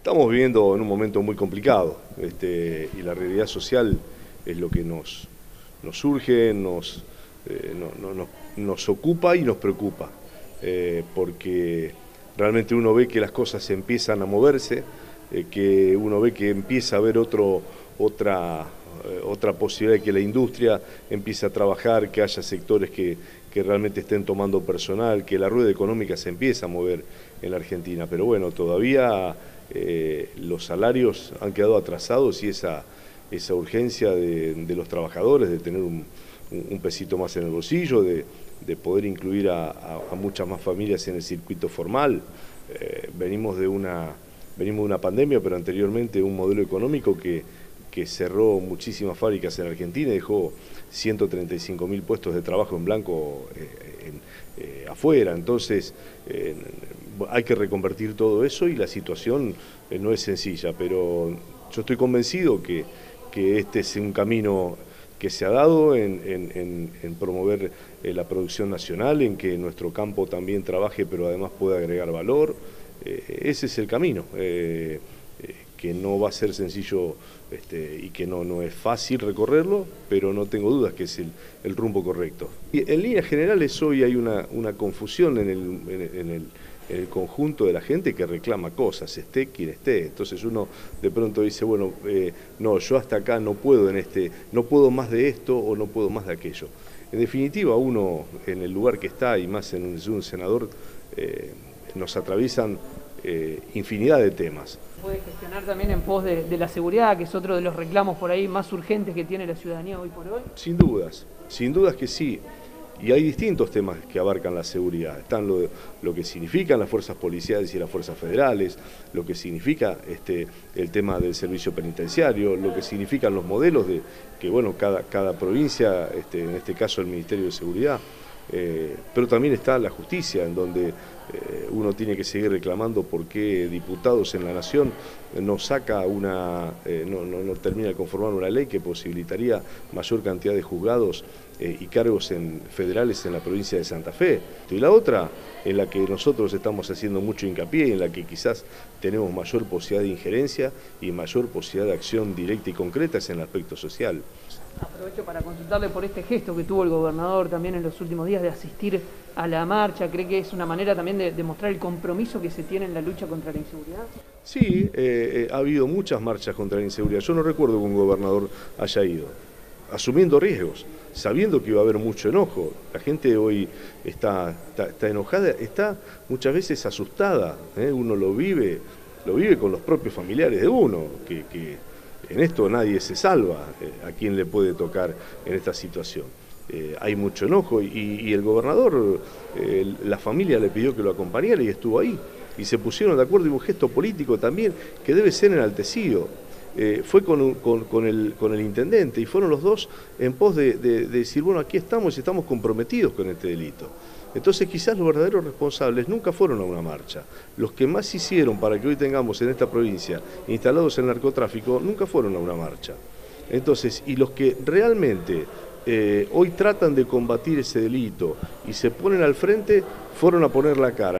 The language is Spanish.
Estamos viviendo en un momento muy complicado este, y la realidad social es lo que nos, nos surge, nos, eh, nos ocupa y nos preocupa, eh, porque realmente uno ve que las cosas empiezan a moverse, eh, que uno ve que empieza a haber otro, otra, otra posibilidad de que la industria empiece a trabajar, que haya sectores que, que realmente estén tomando personal, que la rueda económica se empieza a mover en la Argentina. Pero bueno, todavía eh, los salarios han quedado atrasados y esa, esa urgencia de, los trabajadores de tener un, pesito más en el bolsillo, de, poder incluir a, muchas más familias en el circuito formal. Eh, venimos, de una, venimos de una pandemia, pero anteriormente un modelo económico que, que cerró muchísimas fábricas en Argentina y dejó 135 mil puestos de trabajo en blanco eh, afuera. Entonces, hay que reconvertir todo eso y la situación eh, no es sencilla, pero yo estoy convencido que, este es un camino que se ha dado en, promover eh, la producción nacional, en que nuestro campo también trabaje, pero además pueda agregar valor. Eh, ese es el camino, que no va a ser sencillo este, y que no, no es fácil recorrerlo, pero no tengo dudas que es el, rumbo correcto. Y en líneas generales hoy hay una, confusión en el el conjunto de la gente que reclama cosas, esté quien esté. Entonces uno de pronto dice, bueno, eh, no, yo hasta acá no puedo en este, no puedo más de esto o no puedo más de aquello. En definitiva, uno en el lugar que está, y más en un, senador, eh, nos atraviesan eh, infinidad de temas. ¿Puede gestionar también en pos de, de, la seguridad, que es otro de los reclamos por ahí más urgentes que tiene la ciudadanía hoy por hoy? Sin dudas, sin dudas que sí. Y hay distintos temas que abarcan la seguridad. Están lo, lo, que significan las fuerzas policiales y las fuerzas federales, lo que significa este, el tema del servicio penitenciario, lo que significan los modelos de que bueno, cada, cada provincia, este, en este caso el Ministerio de Seguridad, eh, pero también está la justicia, en donde eh, uno tiene que seguir reclamando por qué diputados en la Nación no saca una, eh, no, no, termina de conformar una ley que posibilitaría mayor cantidad de juzgados y cargos en, federales en la provincia de Santa Fe. Y la otra, en la que nosotros estamos haciendo mucho hincapié, y en la que quizás tenemos mayor posibilidad de injerencia y mayor posibilidad de acción directa y concreta, es en el aspecto social. Aprovecho para consultarle por este gesto que tuvo el gobernador también en los últimos días de asistir a la marcha. ¿Cree que es una manera también de demostrar el compromiso que se tiene en la lucha contra la inseguridad? Sí, eh, eh, ha habido muchas marchas contra la inseguridad. Yo no recuerdo que un gobernador haya ido, asumiendo riesgos, sabiendo que iba a haber mucho enojo. La gente hoy está, está, enojada, está muchas veces asustada. ¿eh? Uno lo vive, lo vive con los propios familiares de uno, que en esto nadie se salva eh, a quien le puede tocar en esta situación. Eh, hay mucho enojo y, el gobernador, eh, la familia le pidió que lo acompañara y estuvo ahí. Y se pusieron de acuerdo y un gesto político también que debe ser enaltecido. fue con, el, intendente y fueron los dos en pos de, de decir, bueno, aquí estamos y estamos comprometidos con este delito. Entonces quizás los verdaderos responsables nunca fueron a una marcha. Los que más hicieron para que hoy tengamos en esta provincia instalados el narcotráfico nunca fueron a una marcha. Entonces, y los que realmente eh, hoy tratan de combatir ese delito y se ponen al frente, fueron a poner la cara.